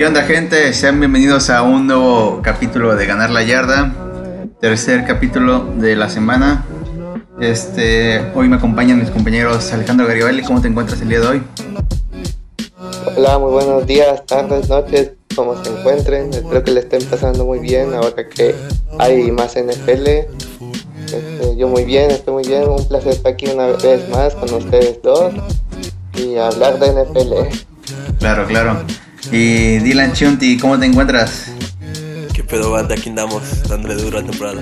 ¿Qué onda gente? Sean bienvenidos a un nuevo capítulo de Ganar la Yarda. Tercer capítulo de la semana. Este, hoy me acompañan mis compañeros Alejandro Garibaldi. ¿Cómo te encuentras el día de hoy? Hola, muy buenos días, tardes, noches, como se encuentren. Espero que le estén pasando muy bien ahora que hay más NFL. Este, yo muy bien, estoy muy bien. Un placer estar aquí una vez más con ustedes dos y hablar de NFL. Claro, claro. Y Dylan Chunti, ¿cómo te encuentras? ¿Qué pedo, banda? Aquí andamos dándole duro la temporada.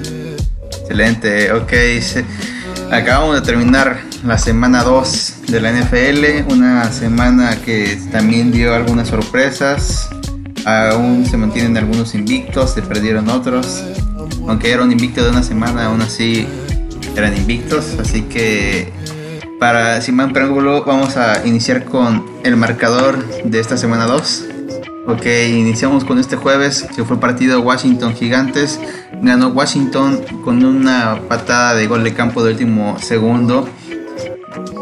Excelente, ok. Acabamos de terminar la semana 2 de la NFL, una semana que también dio algunas sorpresas. Aún se mantienen algunos invictos, se perdieron otros. Aunque era un invicto de una semana, aún así eran invictos. Así que para sin más preámbulo, vamos a iniciar con el marcador de esta semana 2. Ok, iniciamos con este jueves, que fue el partido Washington Gigantes. Ganó Washington con una patada de gol de campo de último segundo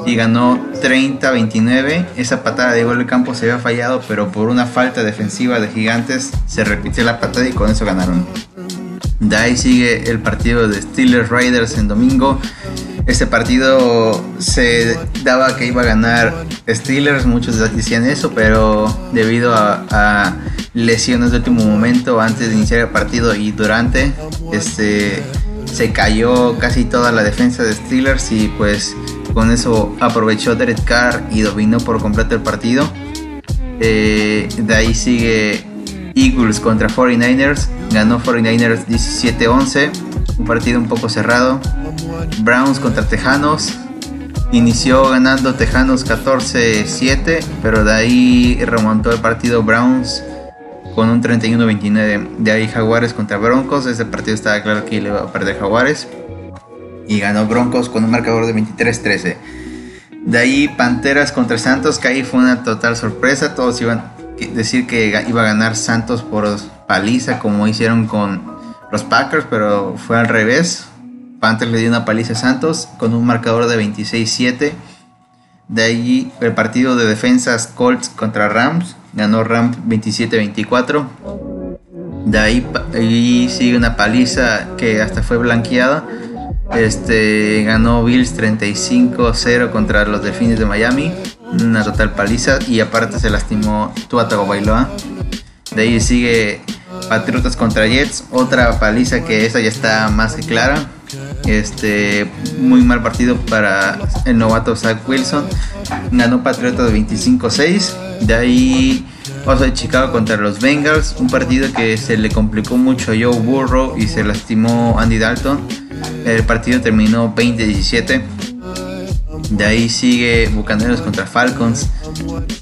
y ganó 30-29. Esa patada de gol de campo se había fallado, pero por una falta defensiva de Gigantes se repitió la patada y con eso ganaron. De ahí sigue el partido de Steelers Riders en domingo. Este partido se daba que iba a ganar Steelers, muchos decían eso, pero debido a, lesiones de último momento, antes de iniciar el partido y durante, este, se cayó casi toda la defensa de Steelers y pues con eso aprovechó Derek Carr y dominó por completo el partido. Eh, de ahí sigue Eagles contra 49ers, ganó 49ers 17-11, un partido un poco cerrado. Browns contra Tejanos. Inició ganando Tejanos 14-7, pero de ahí remontó el partido Browns con un 31-29. De ahí Jaguares contra Broncos. Ese partido estaba claro que le iba a perder Jaguares. Y ganó Broncos con un marcador de 23-13. De ahí Panteras contra Santos, que ahí fue una total sorpresa. Todos iban a decir que iba a ganar Santos por paliza, como hicieron con los Packers, pero fue al revés. Panthers le dio una paliza a Santos con un marcador de 26-7. De allí el partido de defensas Colts contra Rams. Ganó Rams 27-24. De ahí, sigue una paliza que hasta fue blanqueada. Este ganó Bills 35-0 contra los Delfines de Miami. Una total paliza. Y aparte se lastimó Tua Tagovailoa. De ahí sigue Patriotas contra Jets. Otra paliza que esa ya está más que clara. Este, muy mal partido para el novato Zach Wilson. Ganó Patriota de 25-6. De ahí Oso de Chicago contra los Bengals. Un partido que se le complicó mucho a Joe Burrow y se lastimó Andy Dalton. El partido terminó 20-17. De ahí sigue Bucaneros contra Falcons.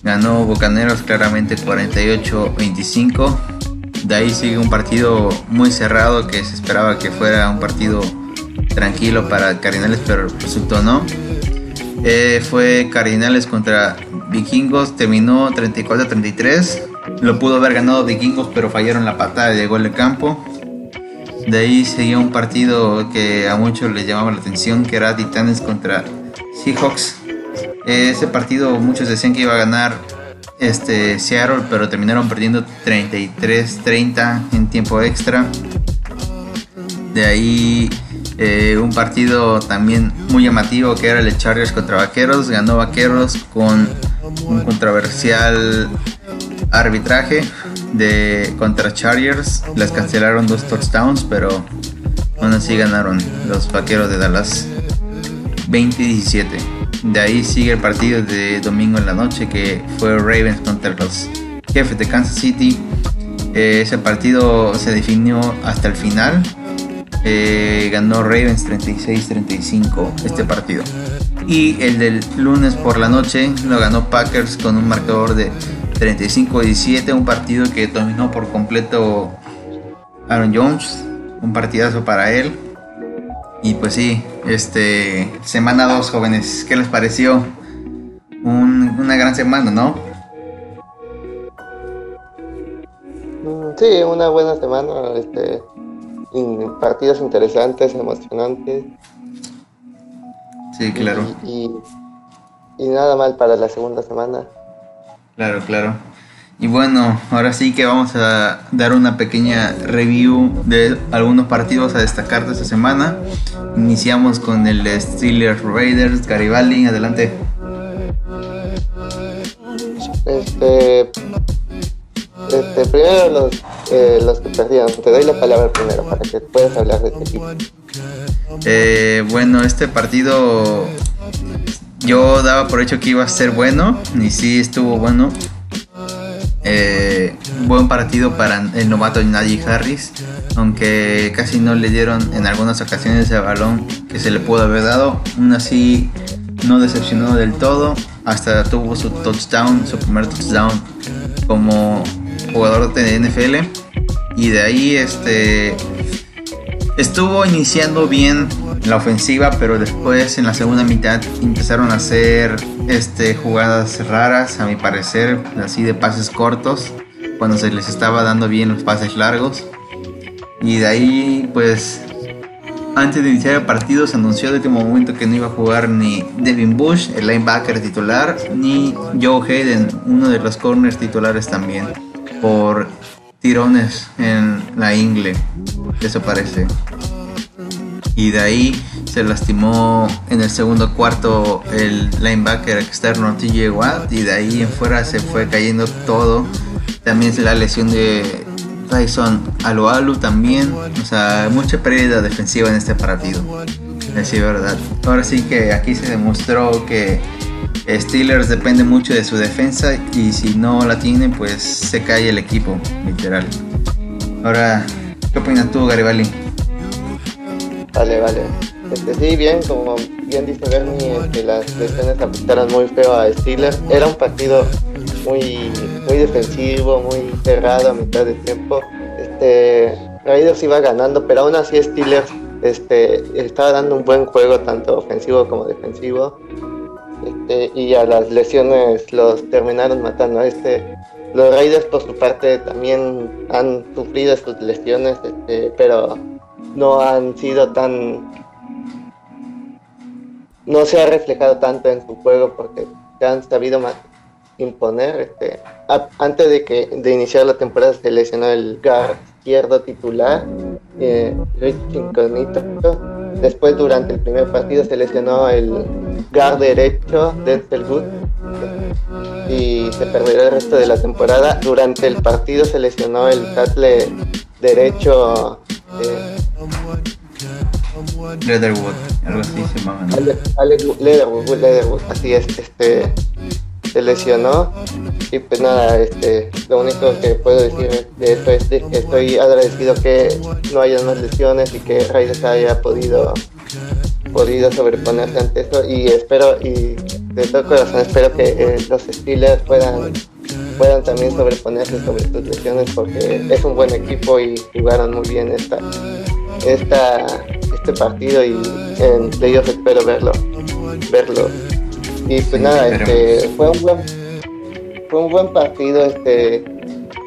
Ganó Bucaneros claramente 48-25. De ahí sigue un partido muy cerrado que se esperaba que fuera un partido tranquilo para Cardinales, pero resultó no. Eh, fue Cardinales contra Vikingos, terminó 34-33. Lo pudo haber ganado Vikingos, pero fallaron la patada de gol de campo. De ahí seguía un partido que a muchos les llamaba la atención, que era Titanes contra Seahawks. ese partido muchos decían que iba a ganar este Seattle, pero terminaron perdiendo 33-30 en tiempo extra. De ahí eh, un partido también muy llamativo que era el Chargers contra Vaqueros. Ganó Vaqueros con un controversial arbitraje de contra Chargers. Les cancelaron dos touchdowns, pero aún así ganaron los Vaqueros de Dallas 20-17. De ahí sigue el partido de domingo en la noche que fue Ravens contra los jefes de Kansas City. Eh, ese partido se definió hasta el final eh, ganó Ravens 36-35 este partido. Y el del lunes por la noche lo ganó Packers con un marcador de 35-17, un partido que dominó por completo Aaron Jones, un partidazo para él. Y pues sí, este semana 2 jóvenes, ¿qué les pareció? una gran semana, ¿no? Mm, sí, una buena semana. Este, partidos interesantes, emocionantes. Sí, claro. Y, nada mal para la segunda semana. Claro, claro. Y bueno, ahora sí que vamos a dar una pequeña review de algunos partidos a destacar de esta semana. Iniciamos con el Steelers Raiders, Garibaldi, adelante. Este, este primero los, eh, los que perdieron, te doy la palabra primero para que puedas hablar de este equipo. Eh, bueno, este partido yo daba por hecho que iba a ser bueno y sí estuvo bueno. Eh, buen partido para el novato Najee Harris, aunque casi no le dieron en algunas ocasiones el balón que se le pudo haber dado. Aún así, no decepcionó del todo, hasta tuvo su touchdown, su primer touchdown como jugador de NFL. Y de ahí este estuvo iniciando bien la ofensiva, pero después en la segunda mitad empezaron a hacer este, jugadas raras, a mi parecer, así de pases cortos, cuando se les estaba dando bien los pases largos. Y de ahí, pues, antes de iniciar el partido se anunció de último momento que no iba a jugar ni Devin Bush, el linebacker titular, ni Joe Hayden, uno de los corners titulares también, por tirones en la ingle, eso parece y de ahí se lastimó en el segundo cuarto el linebacker externo TJ Watt y de ahí en fuera se fue cayendo todo. También se la lesión de Tyson Alualu también, o sea, mucha pérdida defensiva en este partido. Verdad. Ahora sí que aquí se demostró que Steelers depende mucho de su defensa y si no la tienen pues se cae el equipo, literal. Ahora, ¿qué opinas tú, Garibaldi? Vale, vale. Este, sí, bien, como bien dice Bernie, este, las lesiones afectaron muy feo a Steelers. Era un partido muy, muy defensivo, muy cerrado a mitad de tiempo. Este, Raiders iba ganando, pero aún así Steelers este, estaba dando un buen juego, tanto ofensivo como defensivo. Este, y a las lesiones los terminaron matando. Este, los Raiders por su parte también han sufrido sus lesiones, este, pero no han sido tan no se ha reflejado tanto en su juego porque se han sabido imponer este antes de que de iniciar la temporada se lesionó el guard izquierdo titular eh, Rich Incognito después durante el primer partido se lesionó el guard derecho Denzel Good y se perderá el resto de la temporada durante el partido se lesionó el tackle derecho eh, Leatherwood, algo así se llama. Leatherwood, así es, este se lesionó y pues nada, este lo único que puedo decir de esto es que estoy agradecido que no haya más lesiones y que Raiders haya podido podido sobreponerse ante eso y espero y de todo corazón espero que eh, los Steelers puedan puedan también sobreponerse sobre sus lesiones porque es un buen equipo y jugaron muy bien esta esta este partido y en playoff espero verlo verlo. Y pues nada este fue un buen fue un buen partido este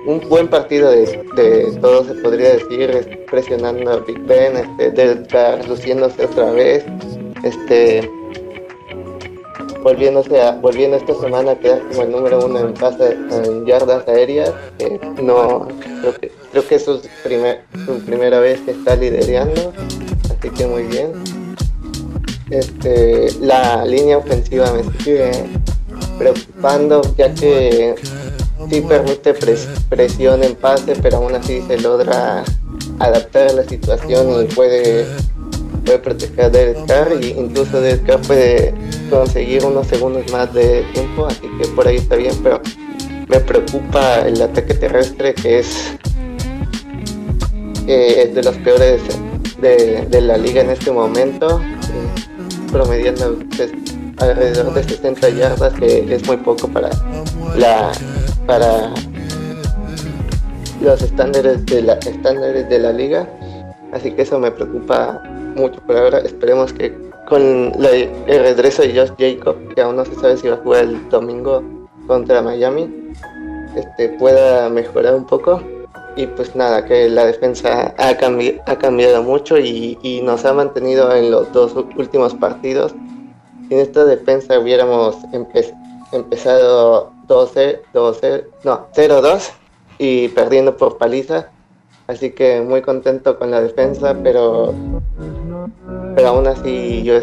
un buen partido de, de todo se podría decir presionando a Big Ben este otra vez este volviéndose a, volviendo esta semana a quedar como el número uno en pase en yardas aéreas no creo que creo es su, primer, su primera vez que está liderando así que muy bien. Este la línea ofensiva me sigue preocupando ya que sí permite presión en pase pero aún así se logra adaptar a la situación y puede puede proteger a Derek Carr y incluso Derek Carr puede conseguir unos segundos más de tiempo, así que por ahí está bien, pero me preocupa el ataque terrestre que es, eh, de los peores de, la liga en este momento, eh, promediando pues, alrededor de 60 yardas, que es muy poco para la para los estándares de la estándares de la liga así que eso me preocupa mucho por ahora. Esperemos que con el regreso de Josh Jacob, que aún no se sabe si va a jugar el domingo contra Miami, este, pueda mejorar un poco. Y pues nada, que la defensa ha, ha cambiado mucho y, nos ha mantenido en los dos últimos partidos. Si en esta defensa hubiéramos empezado 12, 12, no, 0-2 y perdiendo por paliza. Así que muy contento con la defensa, pero, pero aún así yo,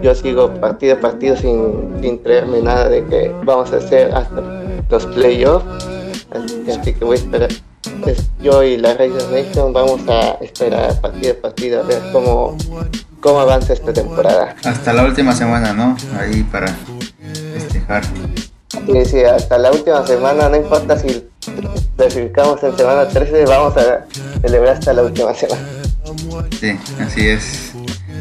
yo sigo partido a partido sin, sin creerme nada de que vamos a hacer hasta los playoffs. Así, que voy a esperar. yo y la Raiders Nation vamos a esperar partido a partido a ver cómo, cómo avanza esta temporada. Hasta la última semana, ¿no? Ahí para festejar. Sí, sí, hasta la última semana, no importa si clasificamos en semana 13, vamos a celebrar hasta la última semana. Sí, así es.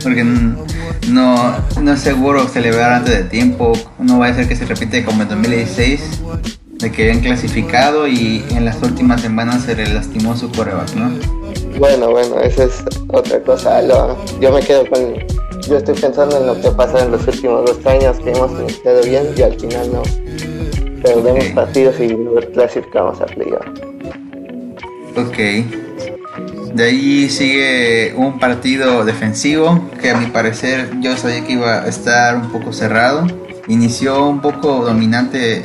Porque no, no es seguro celebrar antes de tiempo. No va a ser que se repite como en 2016, de que habían clasificado y en las últimas semanas se le lastimó su coreback, ¿no? Bueno, bueno, eso es otra cosa. yo me quedo con. Yo estoy pensando en lo que ha pasado en los últimos dos años, que hemos iniciado bien y al final no Perdemos partidos y no clasificamos a playoff. Ok. De ahí sigue un partido defensivo que a mi parecer yo sabía que iba a estar un poco cerrado. Inició un poco dominante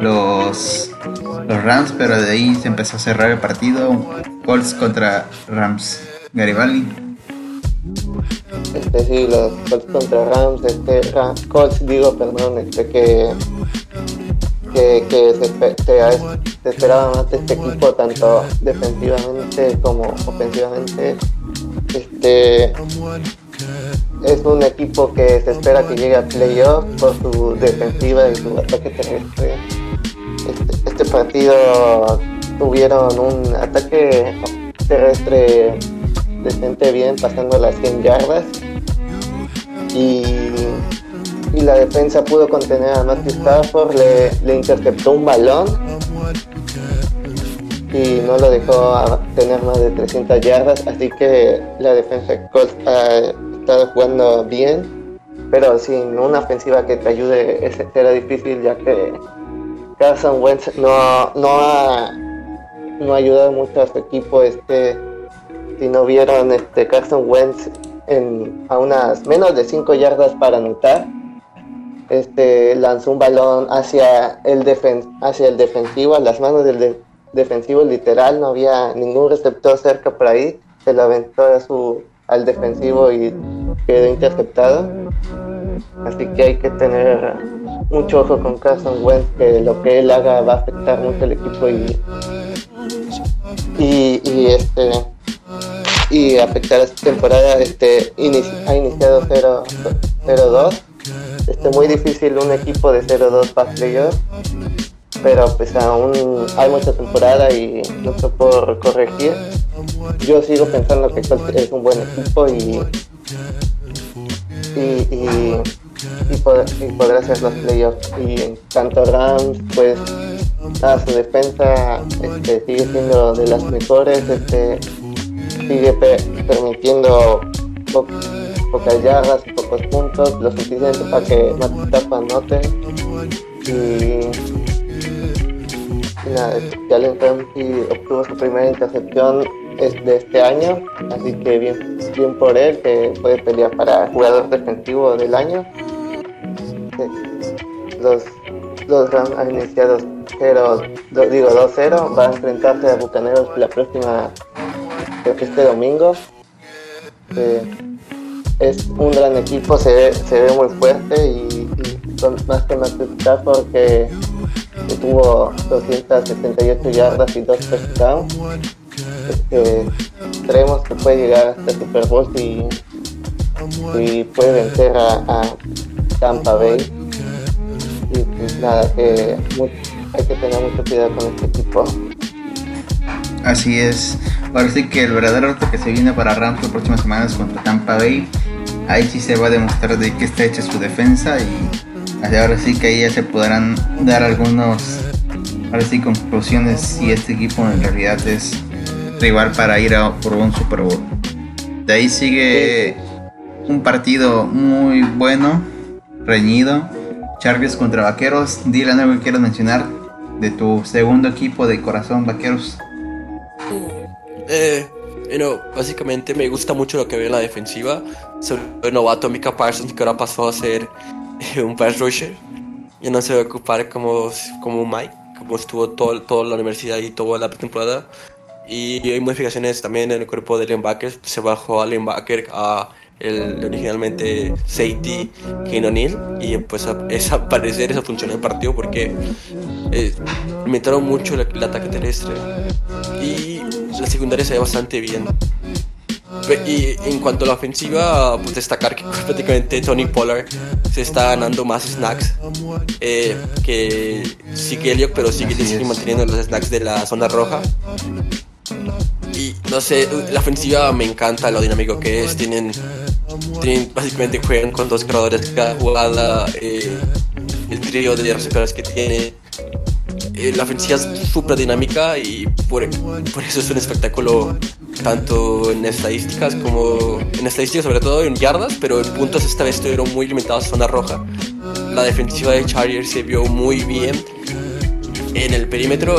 los, los Rams, pero de ahí se empezó a cerrar el partido. Colts contra Rams. Garibaldi. Este sí, los Colts contra Rams, este Colts digo, perdón, este que que, se, esperaba más de este equipo, tanto defensivamente como ofensivamente. Este es un equipo que se espera que llegue a playoff por su defensiva y su ataque terrestre. Este, este partido tuvieron un ataque terrestre decente bien, pasando las 100 yardas. Y y la defensa pudo contener a Matthew Stafford, le, le interceptó un balón y no lo dejó tener más de 300 yardas, así que la defensa de ha jugando bien, pero sin una ofensiva que te ayude será difícil ya que Carson Wentz no, no, ha, no ha ayudado mucho a su equipo. Este, si no vieron, este, Carson Wentz en, a unas menos de 5 yardas para anotar este, lanzó un balón hacia el, defen hacia el defensivo, a las manos del defensivo literal, no había ningún receptor cerca por ahí, se lo aventó a su, al defensivo y quedó interceptado. Así que hay que tener mucho ojo con Carson Wentz, que lo que él haga va a afectar mucho al equipo y, y, este y afectar esta temporada. Este, ha iniciado 0-2 este, muy difícil un equipo de 0-2 para playoff, pero pues aún hay mucha temporada y mucho por corregir. Yo sigo pensando que es un buen equipo y y, y, y, podrá hacer los playoffs. Y tanto Rams, pues a su defensa este, sigue siendo de las mejores, este, sigue permitiendo pocas yardas pocos puntos, lo suficiente para que Matista anote. Y, y nada, Jalen Ramsey obtuvo su primera intercepción de este año, así que bien, bien por él, que puede pelear para jugador defensivo del año. Los, los Rams han iniciado 0, digo 2-0, va a enfrentarse a Bucaneros la próxima, este domingo. Es un gran equipo, se ve, se ve muy fuerte y, son más que más porque tuvo 278 yardas y dos touchdowns. Este, creemos que puede llegar hasta Super Bowl y, y puede vencer a, Tampa Bay. Y pues nada, que hay que tener mucho cuidado con este equipo. Así es. Ahora sí que el verdadero reto que se viene para Rams las próximas semanas contra Tampa Bay ahí sí se va a demostrar de qué está hecha su defensa y ahora sí que ahí ya se podrán dar algunos ahora sí conclusiones si este equipo en realidad es rival para ir a por un Super Bowl. De ahí sigue un partido muy bueno, reñido. Chargers contra Vaqueros. Dile algo que quieras mencionar de tu segundo equipo de corazón, Vaqueros. Eh, bueno, básicamente me gusta mucho lo que ve en la defensiva. Sobre novato Mika Parsons, que ahora pasó a ser eh, un pass rusher. ya no se va a ocupar como, como Mike, como estuvo todo, toda la universidad y toda la temporada. Y hay modificaciones también en el cuerpo de linebackers. Se bajó a linebacker a el originalmente Kane O'Neill y pues a, es a parecer eso funcionó en el partido porque eh, metieron mucho el, el, ataque terrestre y la secundaria se ve bastante bien y en cuanto a la ofensiva pues destacar que prácticamente Tony Pollard se está ganando más snacks eh, que sigue Elliot pero sigue, sigue manteniendo los snacks de la zona roja y no sé, la ofensiva me encanta lo dinámico que es. Tienen, tienen básicamente juegan con dos creadores cada jugada. Eh, el trío de receptores que tiene. Eh, la ofensiva es súper dinámica y por, por, eso es un espectáculo tanto en estadísticas como en estadísticas sobre todo en yardas, pero en puntos esta vez estuvieron muy limitados zona roja. La defensiva de Chargers se vio muy bien en el perímetro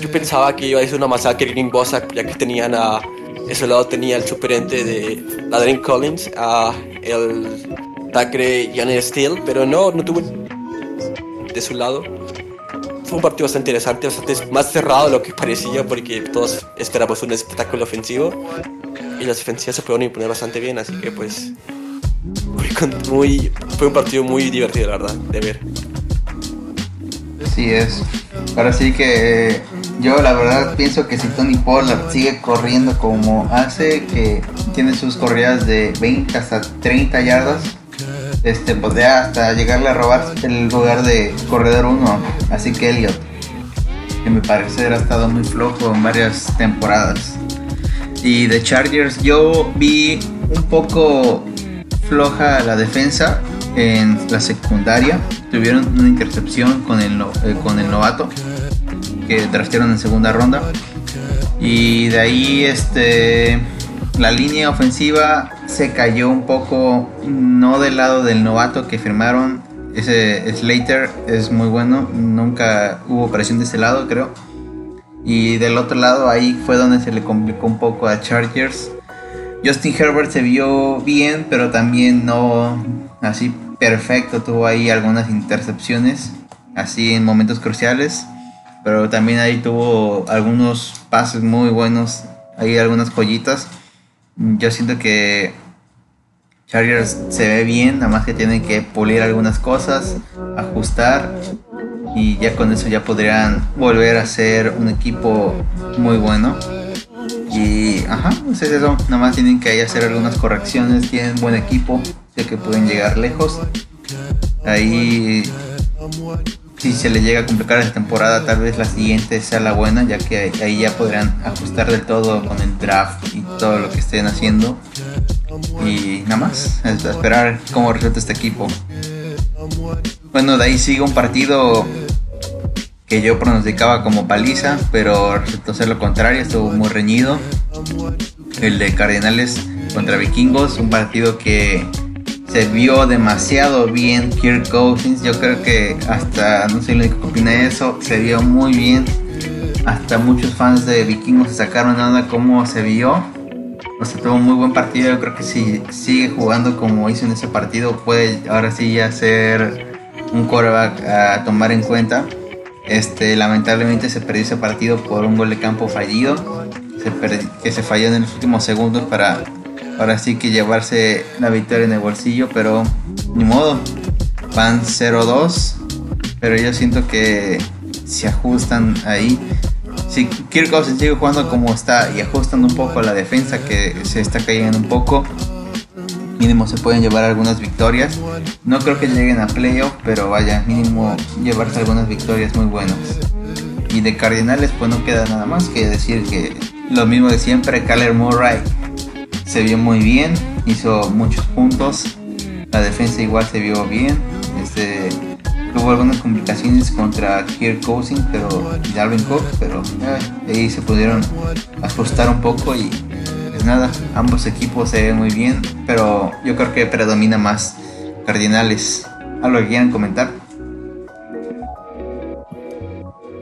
yo pensaba que iba a ser una masacre Green Bossa, ya que tenían a ese lado tenía el superente de Adrian Collins, a el Tacre Janet Steele, pero no, no tuvo de su lado. Fue un partido bastante interesante, bastante más cerrado de lo que parecía, porque todos esperábamos un espectáculo ofensivo y las defensivas se pudieron imponer bastante bien, así que pues muy, fue un partido muy divertido, la verdad, de ver. Así es. Ahora sí que yo la verdad pienso que si Tony Pollard sigue corriendo como hace, que tiene sus corridas de 20 hasta 30 yardas, este podría hasta llegarle a robar el lugar de corredor 1. Así que Elliot, que me parece ha estado muy flojo en varias temporadas. Y de Chargers yo vi un poco floja la defensa en la secundaria. Tuvieron una intercepción con el, eh, con el novato que trastearon en segunda ronda. Y de ahí este la línea ofensiva se cayó un poco, no del lado del novato que firmaron. Ese Slater es muy bueno, nunca hubo presión de ese lado, creo. Y del otro lado ahí fue donde se le complicó un poco a Chargers. Justin Herbert se vio bien, pero también no así perfecto. Tuvo ahí algunas intercepciones, así en momentos cruciales pero también ahí tuvo algunos pases muy buenos, hay algunas joyitas. Yo siento que Chargers se ve bien, nada más que tienen que pulir algunas cosas, ajustar y ya con eso ya podrían volver a ser un equipo muy bueno. Y ajá, pues es eso, nada más tienen que ahí hacer algunas correcciones, tienen buen equipo, sé que pueden llegar lejos. Ahí si se le llega a complicar la temporada, tal vez la siguiente sea la buena, ya que ahí ya podrán ajustar del todo con el draft y todo lo que estén haciendo. Y nada más, esperar cómo resulta este equipo. Bueno, de ahí sigue un partido que yo pronosticaba como paliza, pero resultó ser lo contrario, estuvo muy reñido. El de Cardenales contra Vikingos, un partido que se vio demasiado bien Kirk Cousins. Yo creo que hasta, no sé lo que opina eso, se vio muy bien. Hasta muchos fans de Vikingos se sacaron nada cómo se vio. O sea, tuvo un muy buen partido. Yo creo que si sigue jugando como hizo en ese partido, puede ahora sí ya ser un coreback a tomar en cuenta. Este, lamentablemente se perdió ese partido por un gol de campo fallido. que se falló en los últimos segundos para ahora sí que llevarse la victoria en el bolsillo, pero ni modo. Van 0-2, pero yo siento que se ajustan ahí. Si Kirk se sigue jugando como está y ajustan un poco la defensa que se está cayendo un poco, mínimo se pueden llevar algunas victorias. No creo que lleguen a playoff, pero vaya, mínimo llevarse algunas victorias muy buenas. Y de Cardinales, pues no queda nada más que decir que lo mismo de siempre, Kyler Murray se vio muy bien, hizo muchos puntos, la defensa igual se vio bien, este, tuvo algunas complicaciones contra Kirk Cousins pero, y Darwin Cook, pero ahí se pudieron ajustar un poco y pues nada, ambos equipos se ven muy bien, pero yo creo que predomina más Cardinales. ¿Algo que quieran comentar?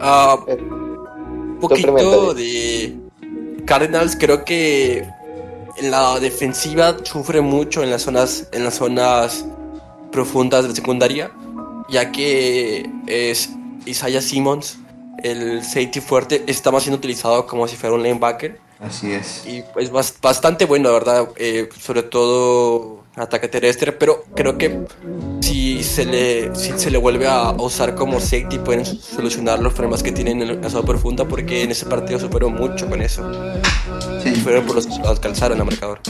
Uh, un poquito de Cardinals creo que la defensiva sufre mucho en las zonas, en las zonas profundas de secundaria. ya que es Isaiah Simmons, el safety fuerte, estaba siendo utilizado como si fuera un linebacker. Así es. Y es bastante bueno, la verdad, eh, sobre todo ataque terrestre, pero creo que si se le, si se le vuelve a usar como safety pueden solucionar los problemas que tienen en la zona profunda porque en ese partido superó mucho con eso. Sí. Fueron por los que alcanzaron al marcador.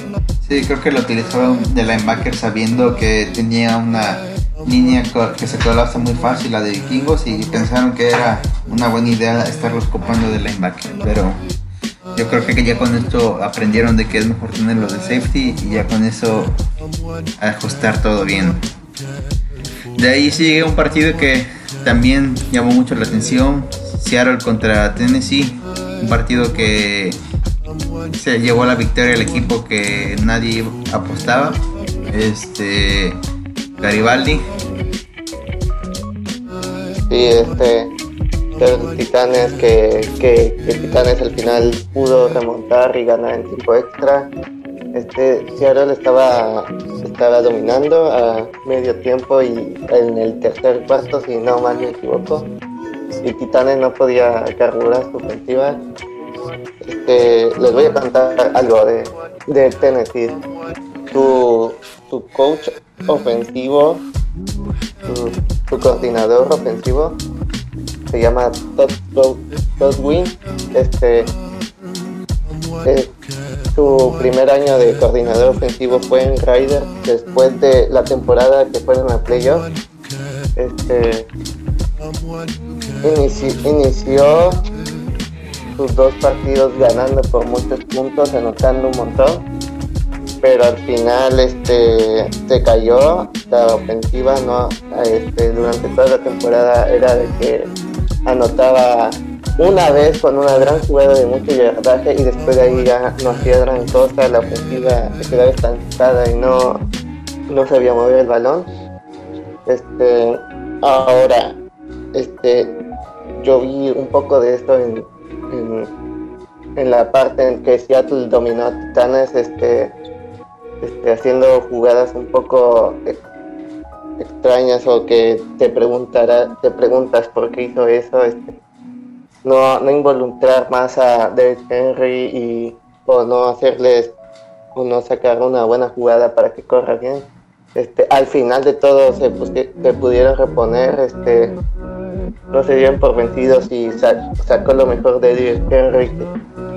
Sí, creo que lo utilizaron de linebacker sabiendo que tenía una línea que se colapsa muy fácil, la de vikingos, y pensaron que era una buena idea estarlos copando de linebacker, pero yo creo que ya con esto aprendieron de que es mejor tenerlo de safety y ya con eso ajustar todo bien. De ahí sigue un partido que también llamó mucho la atención, Seattle contra Tennessee, un partido que se llevó la victoria el equipo que nadie apostaba, este Garibaldi. Sí, este los Titanes que, que, Titanes al final pudo remontar y ganar en tiempo extra. Este Seattle estaba, estaba dominando a medio tiempo y en el tercer cuarto, si no mal me equivoco, y Titanes no podía carburar su ofensiva. Este, les voy a contar algo de, de Tennessee. Tu, tu coach ofensivo, tu coordinador ofensivo se llama Todd, Win. Este, eh, su primer año de coordinador ofensivo fue en Ryder después de la temporada que fueron a playoff. Este, inició sus dos partidos ganando por muchos puntos, anotando un montón pero al final este se cayó la ofensiva no este, durante toda la temporada era de que anotaba una vez con una gran jugada de mucho yardaje y después de ahí ya no hacía gran cosa, la ofensiva se quedaba estancada y no, no sabía mover el balón. Este, ahora, este, yo vi un poco de esto en, en, la parte en que Seattle dominó a Titanes, este, este, haciendo jugadas un poco extrañas o que te preguntará, te preguntas por qué hizo eso, este, no, no involucrar más a David Henry y o no hacerles o no sacar una buena jugada para que corra bien. Este, al final de todo se, pudieron reponer, este, no se dieron por vencidos y sacó lo mejor de David Henry,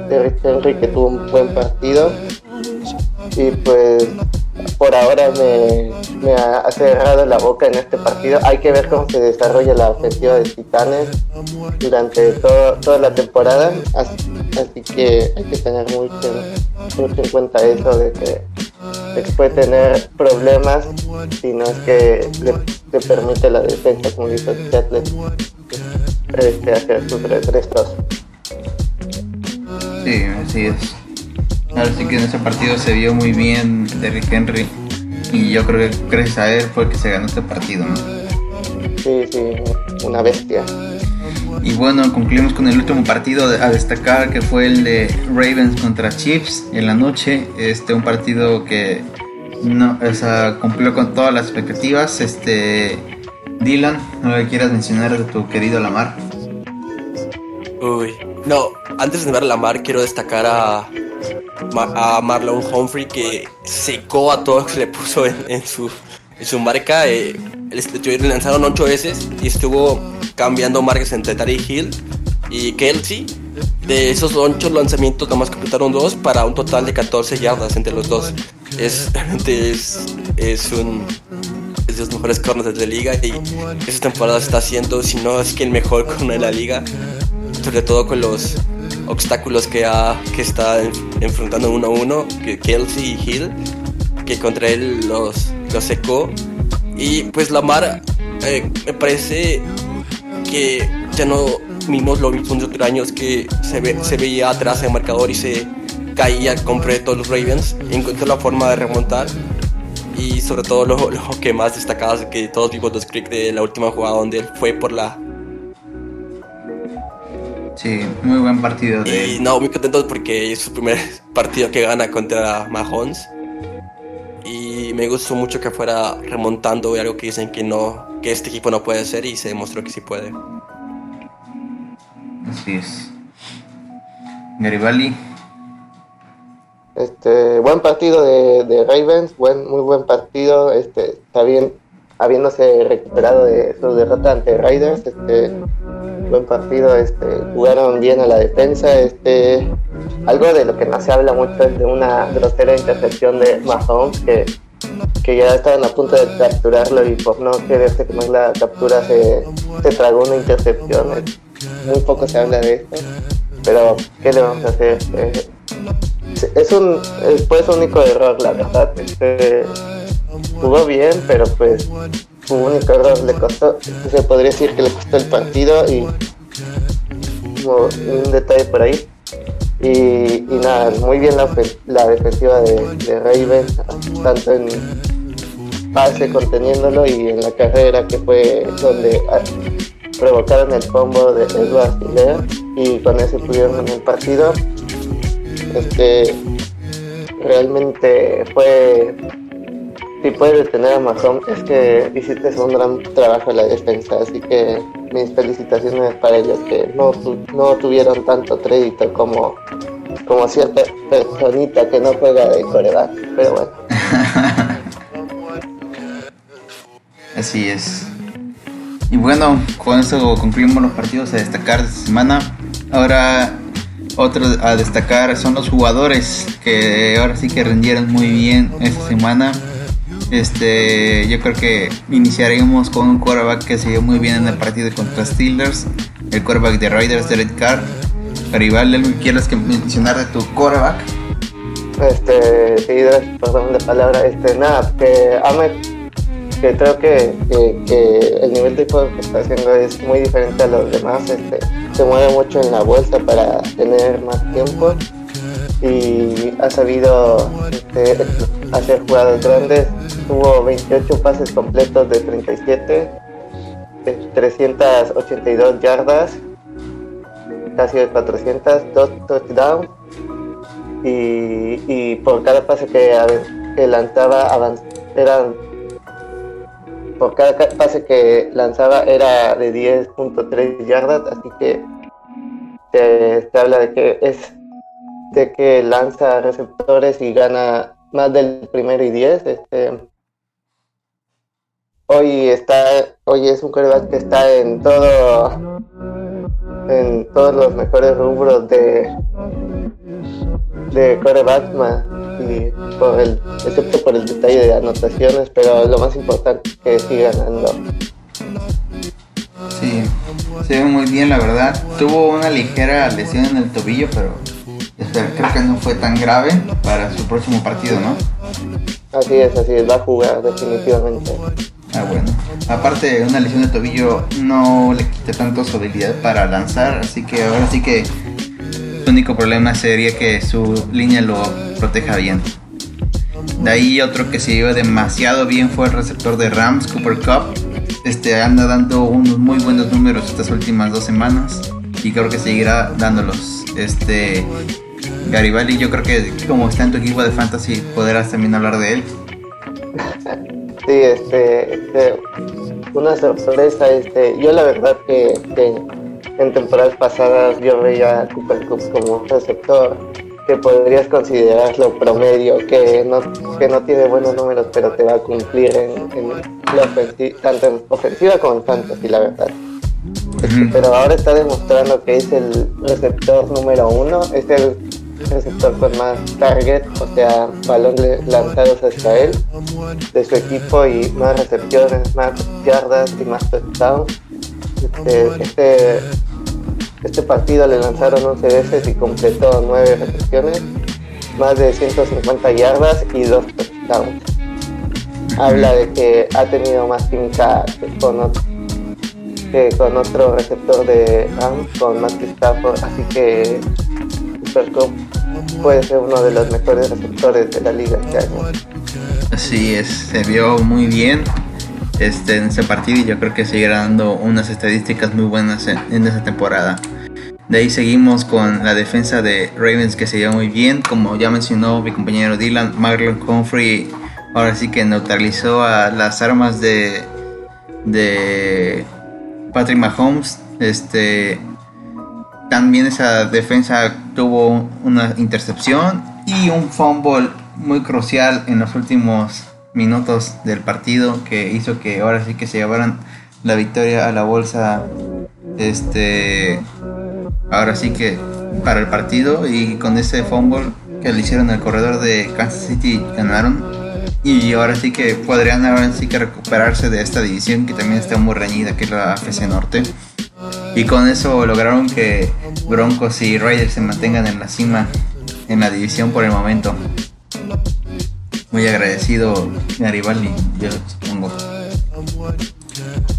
David Henry que tuvo un buen partido y pues por ahora me, ha cerrado la boca en este partido. Hay que ver cómo se desarrolla la ofensiva de Titanes durante toda la temporada. Así, que hay que tener mucho, en cuenta eso de que, puede tener problemas si no es que le, permite la defensa, como dice Seattle, este, hacer sus regresos. Sí, así es. Ahora sí que en ese partido se vio muy bien Derrick Henry y yo creo que gracias a él fue el que se ganó este partido, ¿no? Sí, sí, una bestia. Y bueno, concluimos con el último partido a destacar que fue el de Ravens contra Chiefs en la noche. Este, un partido que no, o cumplió con todas las expectativas. Este, Dylan, ¿no le quieras mencionar de tu querido Lamar? Uy, no, antes de ver a Lamar quiero destacar a a Marlon Humphrey que secó a todos que le puso en, su, su marca. Eh, le lanzaron ocho veces y estuvo cambiando marcas entre Tari Hill y Kelsey. De esos ocho lanzamientos, nomás completaron dos para un total de 14 yardas entre los dos. Es, es, es un de los mejores corners de la liga y esta temporada está haciendo, si no es que el mejor corner de la liga, sobre todo con los obstáculos que, ha, que está enfrentando uno a uno, que Kelsey y Hill, que contra él los, los secó. Y pues Lamar eh, me parece que ya no vimos los mismos años que se, ve, se veía atrás en el marcador y se caía completo los Ravens. Encontró la forma de remontar. Y sobre todo lo, que más destacaba es que todos vimos los Creek de la última jugada donde él fue por la Sí, muy buen partido. De... Y no, muy contento porque es su primer partido que gana contra Mahomes. Y me gustó mucho que fuera remontando, y algo que dicen que no, que este equipo no puede hacer y se demostró que sí puede. Así es. Garibaldi. Este, buen partido de, de, Ravens, buen, muy buen partido, este, está bien, habiéndose recuperado de su derrota ante Raiders, este, buen partido, este, jugaron bien a la defensa, este, algo de lo que no se habla mucho es de una grosera intercepción de Mahomes que, que ya estaban a punto de capturarlo y por no quererse comer la captura se, se tragó una intercepción, muy poco se habla de esto, pero ¿qué le vamos a hacer? Eh, es un fue su único error la verdad este, jugó bien pero pues su único error le costó se podría decir que le costó el partido y un detalle por ahí. Y, nada muy bien la, defensiva de, de Raven tanto en pase conteniéndolo y en la carrera que fue donde ah, provocaron el combo de Edward y con ese pudieron en el partido. Este realmente fue si puedes detener a Mahomes es que hiciste un gran trabajo en la defensa así que mis felicitaciones para ellos que no, no tuvieron tanto crédito como como cierta personita que no juega de coreback pero bueno así es y bueno, con eso concluimos los partidos a destacar de esta semana. Ahora otro a destacar son los jugadores que ahora sí que rindieron muy bien esta semana. Este, yo creo que iniciaremos con un quarterback que se dio muy bien en el partido contra Steelers, el quarterback de Raiders, Derek Carr. Garibaldi, ¿algo que quieras mencionar de tu quarterback? Este, sí, perdón de palabra, este, nada, que Ahmed que creo que, el nivel de juego que está haciendo es muy diferente a los demás. Este, se mueve mucho en la bolsa para tener más tiempo y ha sabido este, hacer jugadas grandes. Tuvo 28 pases completos de 37, 382 yardas, casi de 400, dos touchdowns y, por cada pase que, lanzaba eran por cada pase que lanzaba era de 10.3 yardas, así que se, habla de que es de que lanza receptores y gana más del primero y 10. Este, hoy está, hoy es un quarterback que está en todo, en todos los mejores rubros de de quarterback y por el, excepto por el detalle de anotaciones, pero lo más importante es que siga ganando. Sí, se ve muy bien la verdad. Tuvo una ligera lesión en el tobillo, pero creo que no fue tan grave para su próximo partido, ¿no? Así es, así es, va a jugar definitivamente. Ah, bueno. Aparte, una lesión de tobillo no le quita tanto su habilidad para lanzar, así que ahora sí que su único problema sería que su línea lo proteja bien. De ahí otro que se lleva demasiado bien fue el receptor de Rams, Cooper Cup. Este anda dando unos muy buenos números estas últimas dos semanas y creo que seguirá dándolos. Este Garibaldi, yo creo que como está en tu equipo de fantasy podrás también hablar de él. Sí, este, este una sorpresa, este, yo la verdad que en temporadas pasadas yo veía a Cooper Cup como un receptor que podrías considerarlo promedio, que no, que no tiene buenos números, pero te va a cumplir en, la ofensiva, tanto en ofensiva como en fantasy, la verdad. Pero ahora está demostrando que es el receptor número uno, es el receptor con más target, o sea, balones lanzados hacia él, de su equipo y más recepciones, más yardas y más touchdowns. Este, este este partido le lanzaron 11 veces y completó 9 recepciones, más de 150 yardas y 2 touchdowns. Habla de que ha tenido más química que con, otro, receptor de Rams, con Matthew Stafford, así que Puede ser uno de los mejores receptores de la liga este año. Así es, se vio muy bien este, en ese partido y yo creo que seguirá dando unas estadísticas muy buenas en, en esa temporada. De ahí seguimos con la defensa de Ravens que se lleva muy bien, como ya mencionó mi compañero Dylan, Marlon Humphrey ahora sí que neutralizó a las armas de, de Patrick Mahomes. Este, también esa defensa tuvo una intercepción y un fumble muy crucial en los últimos minutos del partido que hizo que ahora sí que se llevaran la victoria a la bolsa este ahora sí que para el partido y con ese fumble que le hicieron al corredor de Kansas City ganaron. Y ahora sí que podrían ahora sí que recuperarse de esta división que también está muy reñida que es la AFC Norte y con eso lograron que Broncos y Raiders se mantengan en la cima en la división por el momento muy agradecido Garibaldi yo supongo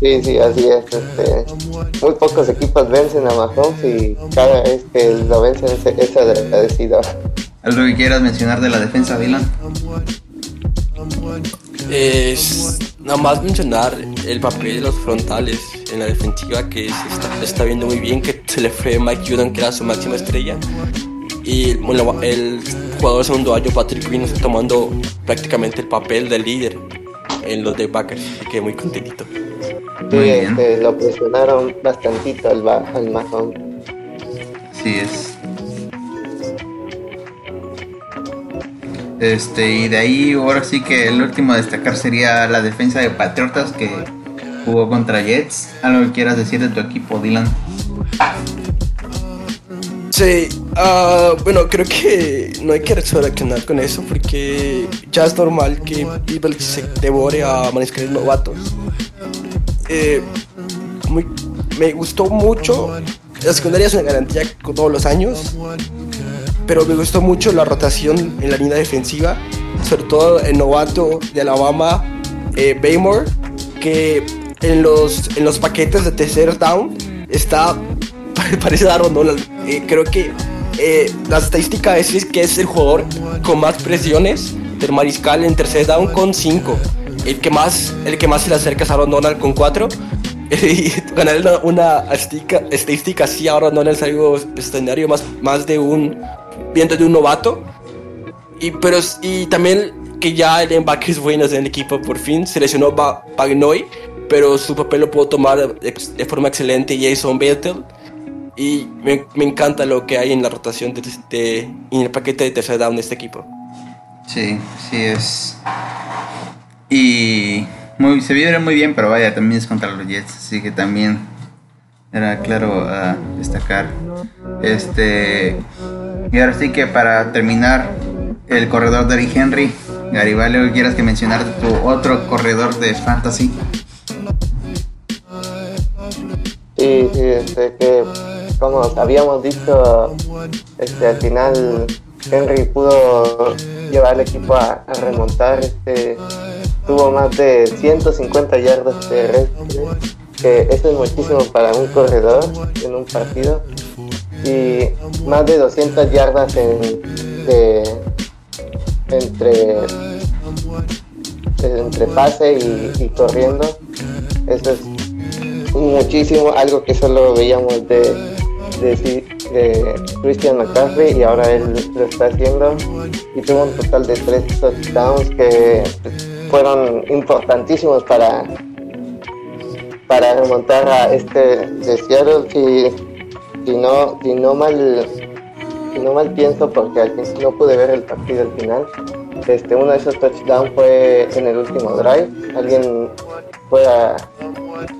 Sí, sí, así es. Este, muy pocos equipos vencen a Mahomes y cada vez que lo vencen es, es agradecido. ¿Algo que quieras mencionar de la defensa, Dylan? Es nada más mencionar el papel de los frontales en la defensiva que se está, está viendo muy bien, que se le fue Mike Judon, que era su máxima estrella. Y bueno, el jugador de segundo año, Patrick Quinn, está tomando prácticamente el papel de líder en los de Packers. Así que muy contentito. Sí, este, lo presionaron bastantito al, al Mahomes. Sí es. Este, y de ahí ahora sí que el último a destacar sería la defensa de Patriotas que jugó contra Jets. ¿Algo que quieras decir de tu equipo, Dylan? Sí, uh, bueno, creo que no hay que reaccionar con eso porque ya es normal que People se devore a mariscales novatos. Eh, me gustó mucho. La secundaria es una garantía con todos los años, pero me gustó mucho la rotación en la línea defensiva, sobre todo el novato de Alabama, eh, Baymore, que en los, en los paquetes de tercer down está parece Aaron Donald. Eh, creo que eh, la estadística es que es el jugador con más presiones del mariscal en tercer down con 5. El que más el que más se le acerca es Aaron Donald con 4. y ganar una, una estadística, estadística así Aaron Donald es algo extraordinario, más, más de un viento de un novato. Y, pero, y también que ya el es bueno en el equipo por fin. Seleccionó Pagnoy, pero su papel lo pudo tomar de, forma excelente Jason Vettel. Y me, me, encanta lo que hay en la rotación de, de, en el paquete de tercer down de este equipo. Sí, sí es. Y muy, se vieron muy bien, pero vaya, también es contra los Jets, así que también era claro a destacar. Este. Y ahora sí que para terminar, el corredor de Henry, Garibaldi, ¿quieras que mencionar tu otro corredor de fantasy? Sí, sí, este, que como habíamos dicho, este, al final Henry pudo llevar al equipo a, remontar, este, tuvo más de 150 yardas terrestres, que eso es muchísimo para un corredor en un partido, y más de 200 yardas en, de, entre, entre pase y corriendo. Eso es muchísimo, algo que solo veíamos de, de, Christian McCaffrey y ahora él lo está haciendo. Y tuvo un total de tres touchdowns que fueron importantísimos para para remontar a este de Seattle. Y, y no y no mal y no mal pienso porque al fin no pude ver el partido al final este uno de esos touchdowns fue en el último drive. Alguien pueda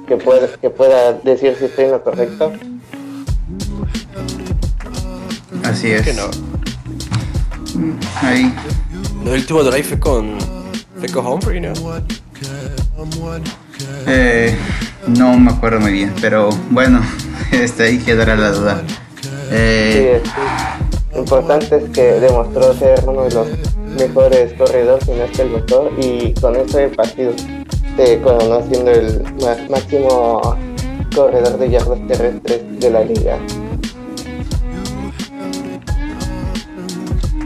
que pueda que pueda decir si estoy en lo correcto. Así es. Que no ahí. El último drive fue con fue con Humphrey no eh, no me acuerdo muy bien pero bueno este ahí quedará la duda. Eh, sí, sí. lo importante es que demostró ser uno de los mejores corredores en este el mejor y con ese partido se coronó siendo el máximo corredor de yardas terrestres de la liga.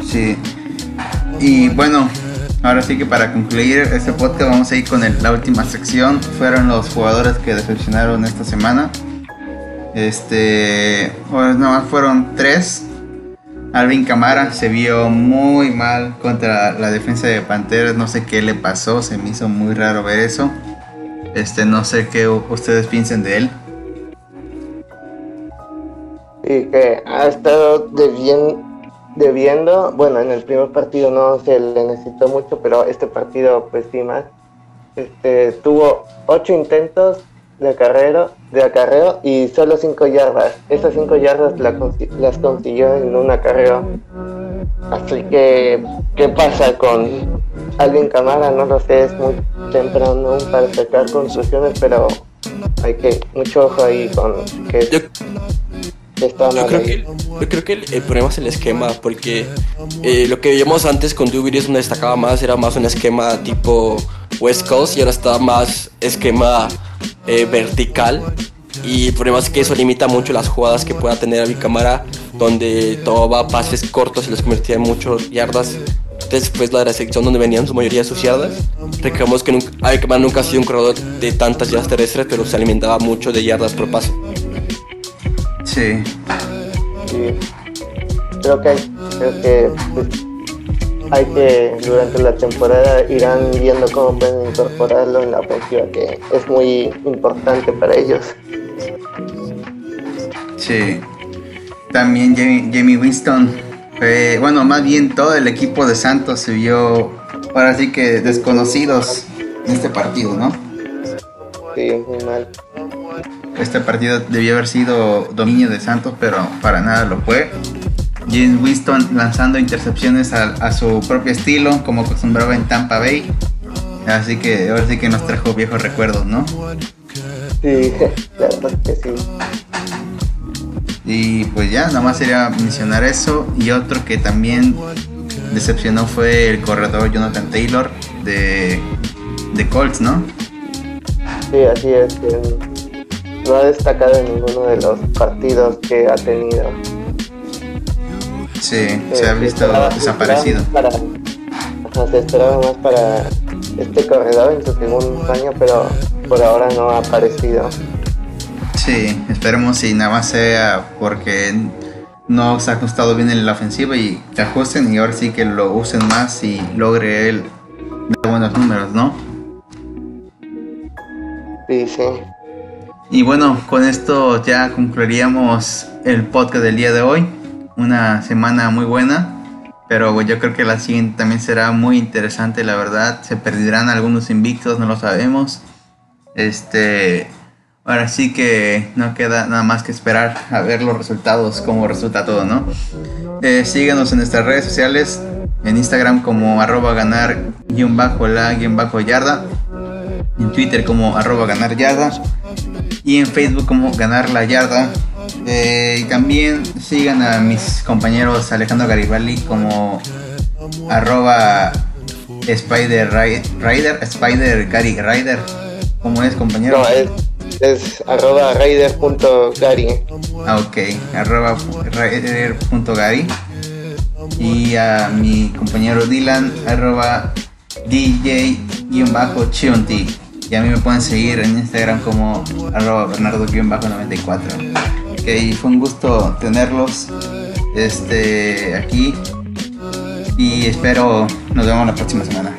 Sí. Y bueno, ahora sí que para concluir este podcast vamos a ir con la última sección. Fueron los jugadores que decepcionaron esta semana. Este, pues más fueron tres. Alvin Camara se vio muy mal contra la defensa de Panteras. No sé qué le pasó, se me hizo muy raro ver eso. Este, no sé qué ustedes piensen de él. Sí, que ha estado de bien, debiendo, bueno, en el primer partido no se le necesitó mucho, pero este partido pues sí más. Este, tuvo ocho intentos de acarreo, de acarreo y solo cinco yardas. Esas cinco yardas las consiguió en un acarreo. Así que, ¿qué pasa con Alvin Camara? No lo sé, es muy temprano para sacar conclusiones, pero hay que mucho ojo ahí con que yo, creo que, yo creo que el, problema es el esquema, porque eh, lo que veíamos antes con Dewey es donde destacaba más, era más un esquema tipo West Coast y ahora está más esquema eh, vertical. Y el problema es que eso limita mucho las jugadas que pueda tener a mi cámara, donde tomaba pases cortos y los convertía en muchos yardas. Después la recepción donde venían su mayoría de sus yardas. Recordemos que nunca, nunca ha sido un corredor de tantas yardas terrestres, pero se alimentaba mucho de yardas por pase. Sí. sí. Creo que, creo que pues, hay que durante la temporada irán viendo cómo pueden incorporarlo en la ofensiva, que es muy importante para ellos. Sí. También Jamie, Winston, bueno, más bien todo el equipo de Santos se vio, ahora sí que desconocidos en este partido, ¿no? Sí, muy mal. Este partido debió haber sido dominio de Santos, pero para nada lo fue. James Winston lanzando intercepciones a, su propio estilo, como acostumbraba en Tampa Bay. Así que ahora sí que nos trajo viejos recuerdos, ¿no? Sí, claro que sí. Y pues ya, nada más sería mencionar eso. Y otro que también decepcionó fue el corredor Jonathan Taylor de, de Colts, ¿no? Sí, así es. No ha destacado en ninguno de los partidos que ha tenido. Sí, se ha visto desaparecido. se esperaba más para este corredor en su segundo año, pero por ahora no ha aparecido. Sí, esperemos si nada más sea porque no se ha ajustado bien en la ofensiva y te ajusten y ahora sí que lo usen más y logre él buenos números, ¿no? Sí, sí. Y bueno, con esto ya concluiríamos el podcast del día de hoy una semana muy buena. Pero yo creo que la siguiente también será muy interesante, la verdad. Se perderán algunos invictos, no lo sabemos. Este, ahora sí que no queda nada más que esperar a ver los resultados, cómo resulta todo, ¿no? Eh, síguenos en nuestras redes sociales, en Instagram como arroba ganar guion bajo la guion bajo yarda, en Twitter como arroba ganar yarda y en Facebook como ganar la yarda. Eh, y también sigan a mis compañeros Alejandro Garibaldi como arroba Spider Rider, Spider Gary Rider. ¿Cómo es, compañero? No, es, es arroba rider.gary. Ah, ok, arroba rider.gary. Y a mi compañero Dylan, arroba DJ-chionti. Y a mí me pueden seguir en Instagram como arroba bernardo-94 y fue un gusto tenerlos este aquí y espero nos vemos la próxima semana.